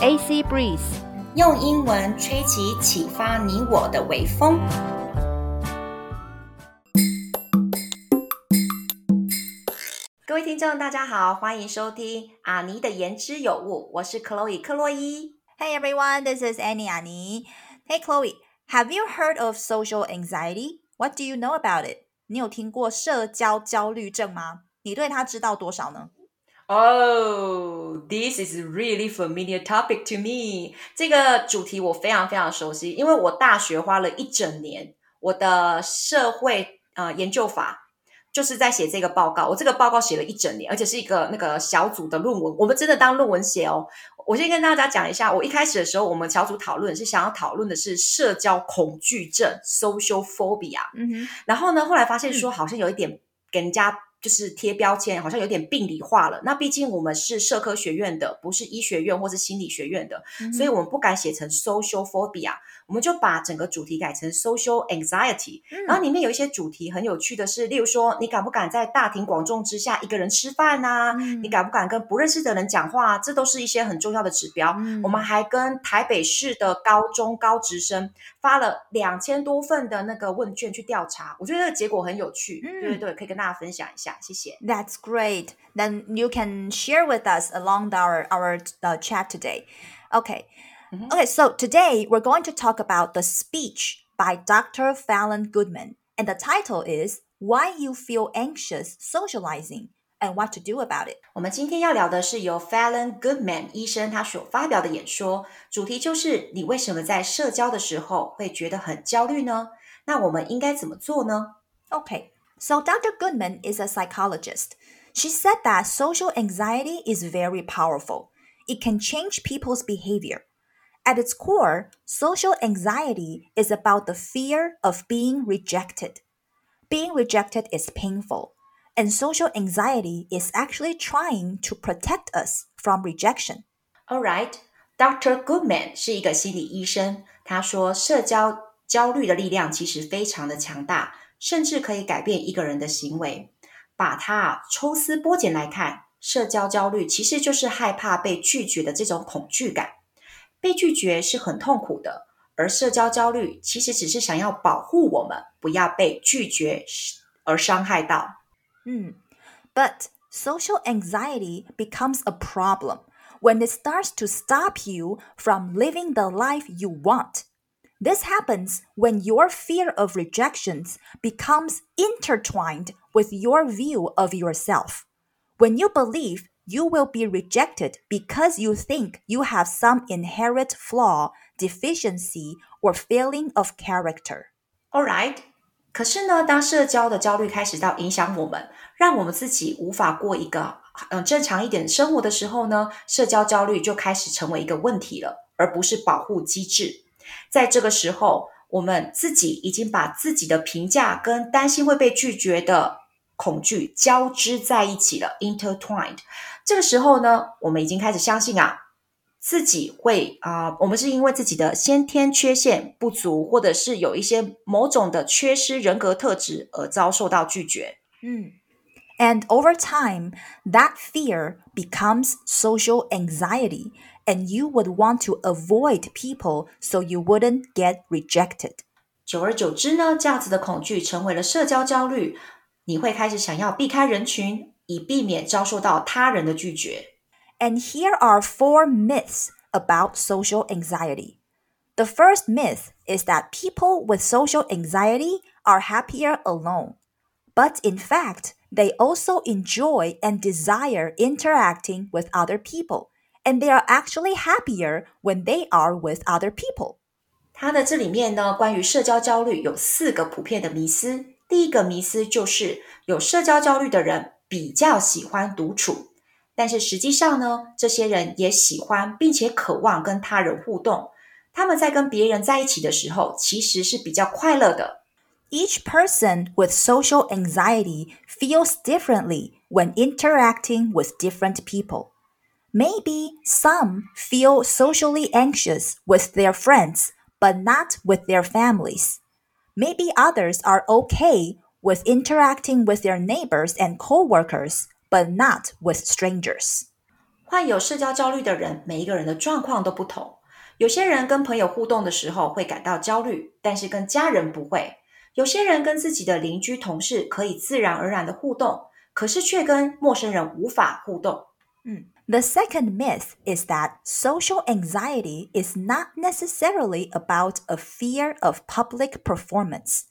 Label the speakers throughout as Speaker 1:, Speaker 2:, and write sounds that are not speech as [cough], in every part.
Speaker 1: AC Breeze，
Speaker 2: 用英文吹起启发你我的微风。各位听众，大家好，欢迎收听阿尼的言之有物，我是 Chloe 克洛伊。
Speaker 3: Hey everyone, this is Annie Annie. Hey Chloe, have you heard of social anxiety? What do you know about it? 你有听过社交焦虑症吗？你对它知道多少呢？
Speaker 2: Oh, this is really familiar topic to me. 这个主题我非常非常熟悉，因为我大学花了一整年，我的社会呃研究法就是在写这个报告。我这个报告写了一整年，而且是一个那个小组的论文，我们真的当论文写哦。我先跟大家讲一下，我一开始的时候，我们小组讨论是想要讨论的是社交恐惧症 （social phobia）。
Speaker 3: 嗯哼，
Speaker 2: 然后呢，后来发现说好像有一点给人家就是贴标签，好像有点病理化了。那毕竟我们是社科学院的，不是医学院或是心理学院的，所以我们不敢写成 social phobia，我们就把整个主题改成 social anxiety。然后里面有一些主题很有趣的是，例如说你敢不敢在大庭广众之下一个人吃饭呐、
Speaker 3: 嗯
Speaker 2: 你敢不敢跟不认识的人讲话？这都是一些很重要的指标。
Speaker 3: 嗯
Speaker 2: 我们还跟台北市的高中高职生发了两千多份的那个问卷去调查，我觉得这个结果很有趣，对对，可以跟大家分享一下，谢谢。
Speaker 3: That's great. Then you can share with us along our our uh, chat today. Okay.
Speaker 2: Mhm.
Speaker 3: Okay, so today we're going to talk about the speech by Dr. Fallon Goodman. And the title is Why You Feel Anxious Socializing and What to Do About It.
Speaker 2: 我们今天要聊的是由 Fallon Goodman 医生他所发表的演说，主题就是你为什么在社交的时候会觉得很焦虑呢？那我们应该怎么做呢？
Speaker 3: Okay, so Dr. Goodman is a psychologist. She said that social anxiety is very powerful. It can change people's behavior. At its core, social anxiety is about the fear of being rejected. Being rejected is painful, and social anxiety is actually trying to protect us from rejection.
Speaker 2: All right, Dr. Goodman 是一个心理医生，他说社交焦虑的力量其实非常的强大， 甚至可以改变一个人的行为。把它抽丝剥茧来看，社交焦虑其实就是害怕被拒绝的这种恐惧感。被拒绝是很痛苦的，而社交焦虑其实只是想要保护我们不要被拒绝而伤害到。
Speaker 3: 嗯 But social anxiety becomes a problem when it starts to stop you from living the life you want. This happens when your fear of rejections becomes intertwined with your view of yourself. When you believe you will be rejected because you think you have some inherent flaw, deficiency, or failing of character.
Speaker 2: All right，可是呢，当社交的焦虑开始到影响我们，让我们自己无法过一个嗯正常一点的生活的时候呢，社交焦虑就开始成为一个问题了，而不是保护机制。 在这个时候，我们自己已经把自己的评价跟担心会被拒绝的恐惧交织在一起了，intertwined。这个时候呢，我们已经开始相信啊，自己会啊、我们是因为自己的先天缺陷不足，或者是有一些某种的缺失人格特质而遭受到拒绝。
Speaker 3: 嗯 And over time, that fear becomes social anxiety, and you would want to avoid people so you wouldn't get rejected.
Speaker 2: 久而久之呢，这样子的恐惧成为了社交焦虑，你会开始想要避开人群，以避免遭受到他人的拒绝。
Speaker 3: And here are four myths about social anxiety. The first myth is that people with social anxiety are happier alone. But in fact, they also enjoy and desire interacting with other people, and they are actually happier when they are with other people.
Speaker 2: 它的这里面呢，关于社交焦虑有四个普遍的迷思。第一个迷思就是有社交焦虑的人比较喜欢独处，但是实际上呢，这些人也喜欢并且渴望跟他人互动。他们在跟别人在一起的时候，其实是比较快乐的。
Speaker 3: Each person with social anxiety feels differently when interacting with different people. Maybe some feel socially anxious with their friends, but not with their families. Maybe others are okay with interacting with their neighbors and coworkers, but not with strangers.
Speaker 2: 患有社交焦虑的人，每一个人的状况都不同。有些人跟朋友互动的时候会感到焦虑，但是跟家人不会。有些人跟自己的邻居、同事可以自然而然的互动，可是却跟陌生人无法互动。
Speaker 3: 嗯。 The second myth is that social anxiety is not necessarily about a fear of public performance.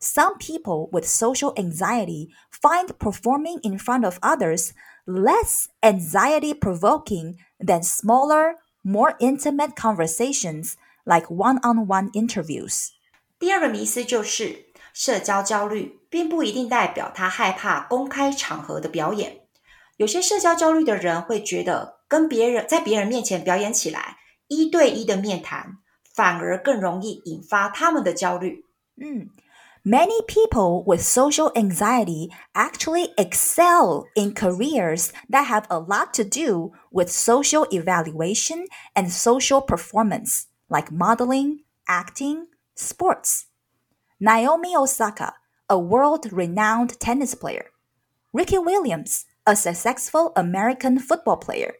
Speaker 3: Some people with social anxiety find performing in front of others less anxiety provoking than smaller, more intimate conversations like one on one interviews.
Speaker 2: 第二个迷思就是社交焦虑并不一定代表他害怕公开场合的表演。 有些社交焦虑的人会觉得，跟别人在别人面前表演起来，一对一的面谈，反而更容易引发他们的焦虑。
Speaker 3: 嗯，Many people with social anxiety actually excel in careers that have a lot to do with social evaluation and social performance, like modeling, acting, sports. Naomi Osaka, a world renowned tennis player. Ricky Williams, a successful American football player.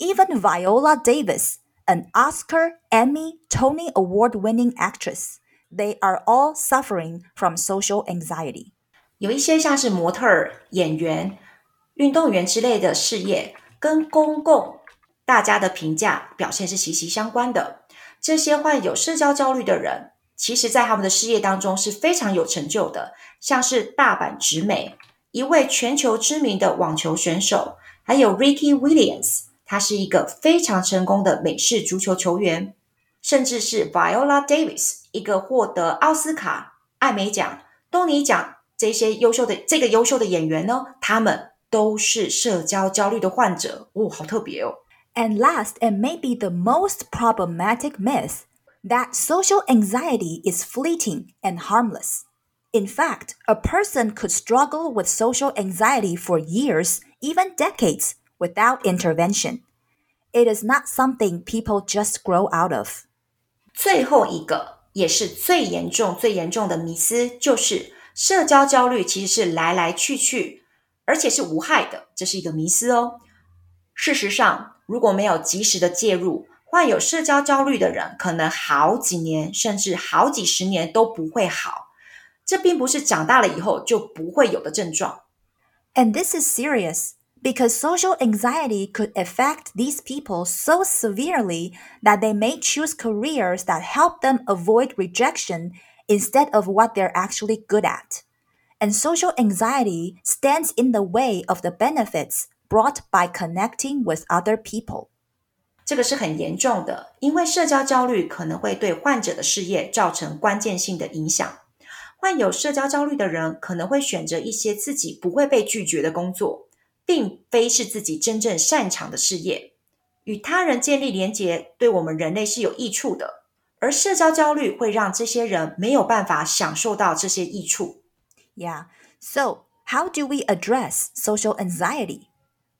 Speaker 3: Even Viola Davis, an Oscar, Emmy, Tony Award winning actress. They are all suffering from social anxiety.
Speaker 2: 有一些像是模特儿、演员、运动员之类的事业，跟公共大家的评价表现是息息相关的。这些患有社交焦虑的人，其实在他们的事业当中是非常有成就的，像是大阪直美 一位全球知名的网球选手，还有 Ricky Williams，他是一个非常成功的美式足球球员，甚至是 Viola Davis，一个获得奥斯卡、艾美奖、东尼奖这些优秀的这个优秀的演员呢，他们都是社交焦虑的患者。哦，好特别哦。
Speaker 3: And last and maybe the most problematic myth that social anxiety is fleeting and harmless. In fact, a person could struggle with social anxiety for years, even decades, without intervention. It is not something people just grow out of.
Speaker 2: 最后一个也是最严重、最严重的迷思，就是社交焦虑其实是来来去去，而且是无害的，这是一个迷思哦。事实上，如果没有及时的介入，患有社交焦虑的人可能好几年甚至好几十年都不会好。 这并不是长大了以后就不会有的症状。
Speaker 3: And this is serious because social anxiety could affect these people so severely that they may choose careers that help them avoid rejection instead of what they're actually good at. And social anxiety stands in the way of the benefits brought by connecting with other people.
Speaker 2: 这个是很严重的，因为社交焦虑可能会对患者的事业造成关键性的影响。 患有社交焦虑的人可能会选择一些自己不会被拒绝的工作，并非是自己真正擅长的事业。与他人建立连结，对我们人类是有益处的，而社交焦虑会让这些人没有办法享受到这些益处。
Speaker 3: Yeah. So, how do we address social anxiety?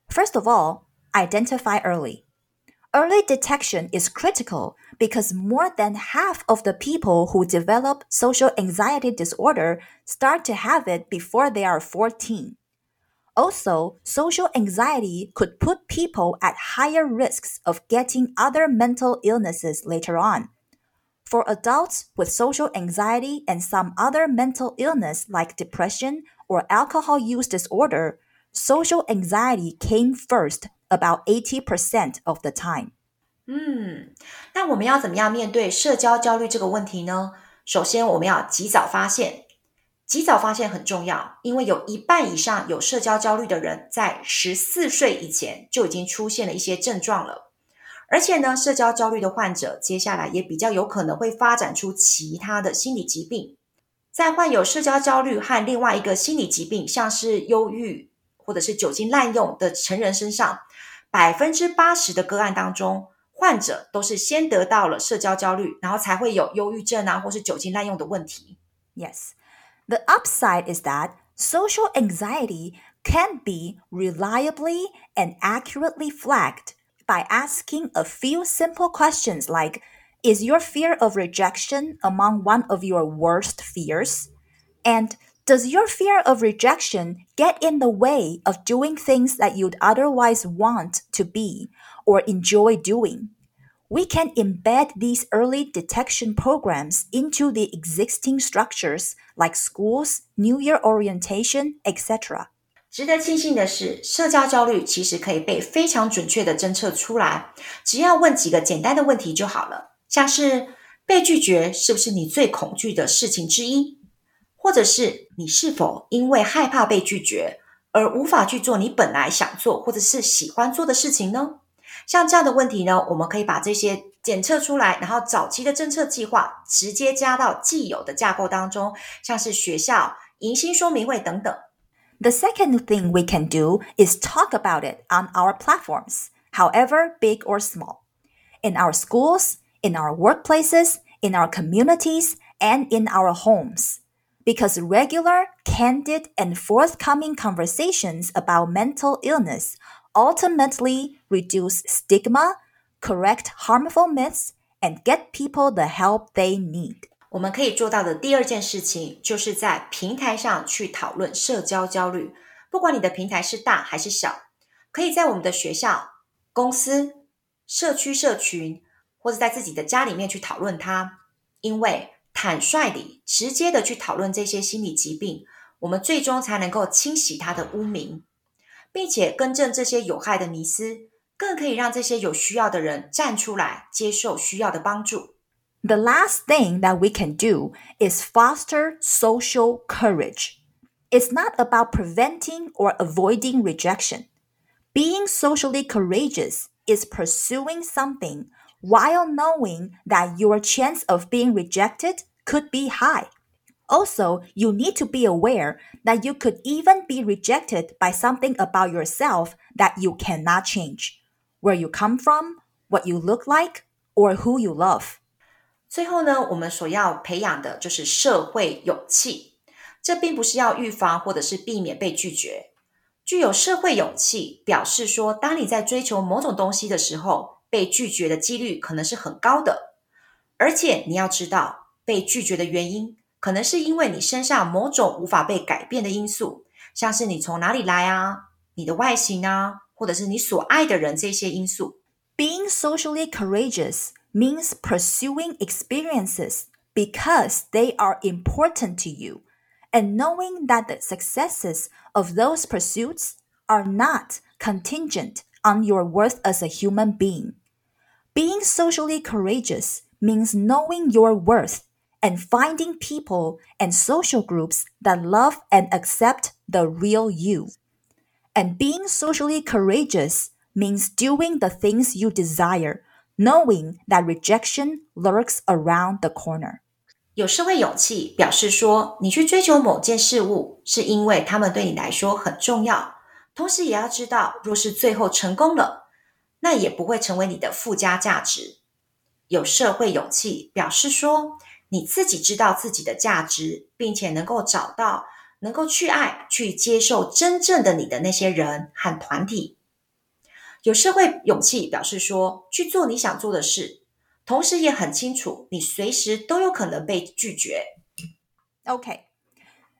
Speaker 3: First of all, identify early. Early detection is critical because more than half of the people who develop social anxiety disorder start to have it before they are 14. Also, social anxiety could put people at higher risks of getting other mental illnesses later on. For adults with social anxiety and some other mental illness like depression or alcohol use disorder, social anxiety came first about 80% of the time.
Speaker 2: 嗯，那我们要怎么样面对社交焦虑这个问题呢？首先，我们要及早发现，及早发现很重要，因为有一半以上有社交焦虑的人在十四岁以前就已经出现了一些症状了。而且呢，社交焦虑的患者接下来也比较有可能会发展出其他的心理疾病。在患有社交焦虑和另外一个心理疾病，像是忧郁或者是酒精滥用的成人身上，百分之八十的个案当中。患者都是先得到了社交焦虑，然后才会有忧郁症啊，或是酒精滥用的问题。
Speaker 3: Yes, the upside is that social anxiety can be reliably and accurately flagged by asking a few simple questions like Is your fear of rejection among one of your worst fears? And Does your fear of rejection get in the way of doing things that you'd otherwise want to be or enjoy doing? We can embed these early detection programs into the existing structures like schools, New Year orientation, etc.
Speaker 2: 值得庆幸的是，社交焦虑其实可以被非常准确的侦测出来，只要问几个简单的问题就好了，像是被拒绝是不是你最恐惧的事情之一？ 或者是你是否因为害怕被拒绝而无法去做你本来想做或者是喜欢做的事情呢？像这样的问题呢，我们可以把这些检测出来，然后早期的侦测计划直接加到既有的架构当中，像是学校、迎新说明会等等。
Speaker 3: The second thing we can do is talk about it on our platforms, however big or small, in our schools, in our workplaces, in our communities, and in our homes because regular, candid, and forthcoming conversations about mental illness ultimately reduce stigma, correct harmful myths, and get people the help they need.
Speaker 2: 我们可以做到的第二件事情，就是在平台上去讨论社交焦虑。不管你的平台是大还是小，可以在我们的学校、公司、社区、社群，或者在自己的家里面去讨论它，因为 坦率地、直接的去讨论这些心理疾病，我们最终才能够清洗它的污名，并且更正这些有害的迷思，更可以让这些有需要的人站出来，接受需要的帮助。
Speaker 3: The last thing that we can do is foster social courage. It's not about preventing or avoiding rejection. Being socially courageous is pursuing something while knowing that your chance of being rejected could be high. Also, you need to be aware that you could even be rejected by something about yourself that you cannot change where you come from, what you look like, or who you love.
Speaker 2: 最后呢，我们所要培养的就是社会勇气。这并不是要预防或者是避免被拒绝。具有社会勇气，表示说，当你在追求某种东西的时候， 被拒绝的几率可能是很高的。而且你要知道，被拒绝的原因可能是因为你身上某种无法被改变的因素，像是你从哪里来啊，你的外形啊，或者是你所爱的人这些因素。
Speaker 3: Being socially courageous means pursuing experiences because they are important to you and knowing that the successes of those pursuits are not contingent on your worth as a human being. Being socially courageous means knowing your worth and finding people and social groups that love and accept the real you. And being socially courageous means doing the things you desire, knowing that rejection lurks around the corner.
Speaker 2: 有社会勇气，表示说你去追求某件事物，是因为他们对你来说很重要。 同时，也要知道，若是最后成功了，那也不会成为你的附加价值。有社会勇气，表示说你自己知道自己的价值，并且能够找到能够去爱、去接受真正的你的那些人和团体。有社会勇气，表示说去做你想做的事，同时也很清楚你随时都有可能被拒绝。
Speaker 3: Okay,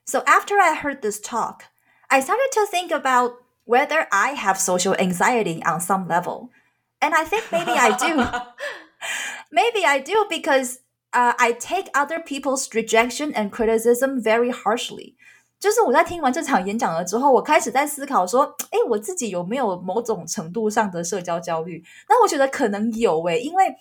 Speaker 3: so after I heard this talk, I started to think about whether I have social anxiety on some level. And I think maybe I do. [laughs] maybe I do because uh, I take other people's rejection and criticism very harshly. 就是我在听完这场演讲了之后，我开始在思考说，哎，我自己有没有某种程度上的社交焦虑？那我觉得可能有诶，因为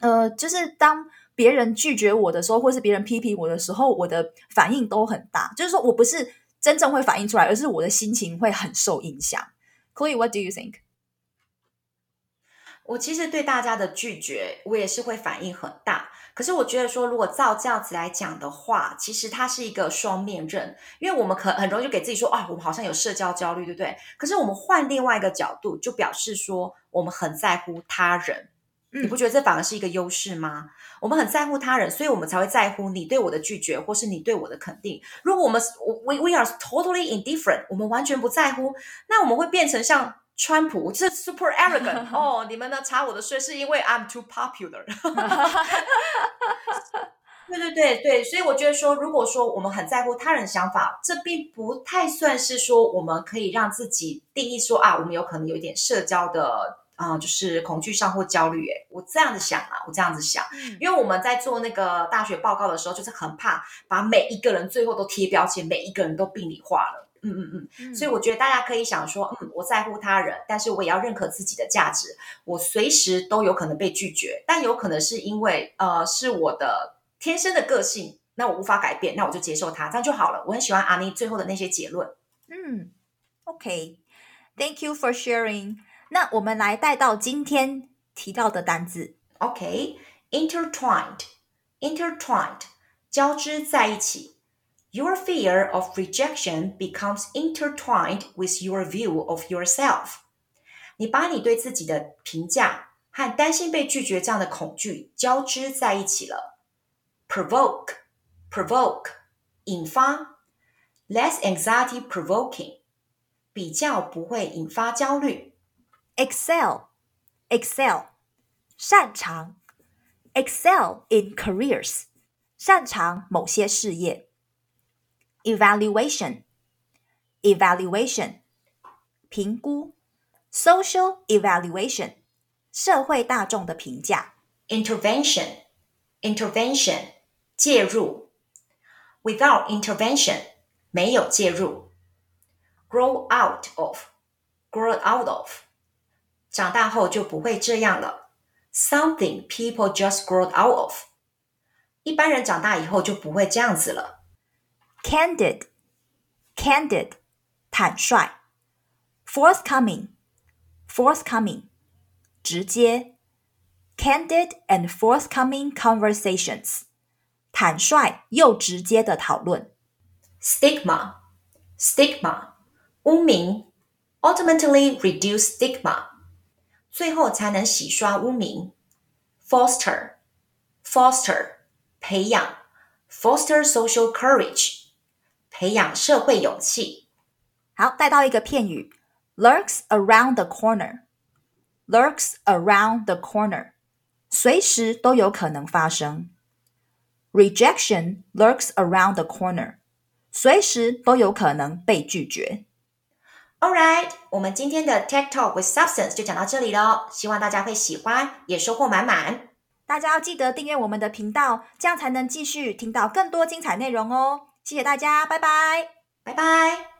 Speaker 3: 呃，就是当别人拒绝我的时候，或是别人批评我的时候，我的反应都很大。就是说我不是 [tsk] 真正会反映出来，而是我的心情会很受影响。Chloe，what do you think？
Speaker 2: 我其实对大家的拒绝，我也是会反应很大。可是我觉得说，如果照这样子来讲的话，其实它是一个双面刃，因为我们可很容易就给自己说啊，我们好像有社交焦虑，对不对？可是我们换另外一个角度，就表示说我们很在乎他人。你不觉得这反而是一个优势吗？我们很在乎他人，所以我们才会在乎你对我的拒绝，或是你对我的肯定。如果我们 we we are totally indifferent，我们完全不在乎，那我们会变成像。川普是 super arrogant [laughs] 哦，你们呢查我的税是因为 I'm too popular。[laughs] 对对对对，所以我觉得说，如果说我们很在乎他人想法，这并不太算是说我们可以让自己定义说啊，我们有可能有一点社交的啊、就是恐惧上或焦虑。诶，我这样子想啊，我这样子想，
Speaker 3: 嗯
Speaker 2: 因为我们在做那个大学报告的时候，就是很怕把每一个人最后都贴标签，每一个人都病理化了。嗯嗯嗯。
Speaker 3: 嗯
Speaker 2: 所以我觉得大家可以想说，嗯，我在乎他人，但是我也要认可自己的价值。我随时都有可能被拒绝，但有可能是因为呃是我的天生的个性，那我无法改变，那我就接受它，这样就好了。我很喜欢阿妮最后的那些结论。
Speaker 3: 嗯，OK，Thank you for sharing。那我们来带到今天提到的单字
Speaker 2: OK，intertwined，intertwined，交织在一起。Your fear of rejection becomes intertwined with your view of yourself。你把你对自己的评价和担心被拒绝这样的恐惧交织在一起了。Provoke，provoke，引发，less anxiety provoking，比较不会引发焦虑。
Speaker 3: excel，excel，擅长，excel in careers，擅长某些事业。evaluation，evaluation，评估，social evaluation，社会大众的评价。
Speaker 2: intervention, intervention 介入，without intervention 没有介入，grow out of, grow out of 长大后就不会这样了，something people just grow out of 一般人长大以后就不会这样子了
Speaker 3: candid, candid，坦率；forthcoming, forthcoming，直接；candid and forthcoming conversations，坦率又直接的讨论。
Speaker 2: stigma, stigma 污名，ultimately reduce stigma 最后才能洗刷污名，foster, foster 培养，foster social courage 培养社会勇气
Speaker 3: 好，带到一个片语，lurks around the corner，lurks around the corner，随时都有可能发生。Rejection lurks around the corner，随时都有可能被拒绝。
Speaker 2: All right，我们今天的 Tech Talk with Substance 就讲到这里喽，希望大家会喜欢，也收获满满。
Speaker 3: 大家要记得订阅我们的频道，这样才能继续听到更多精彩内容哦。谢谢大家，拜拜。
Speaker 2: 拜拜。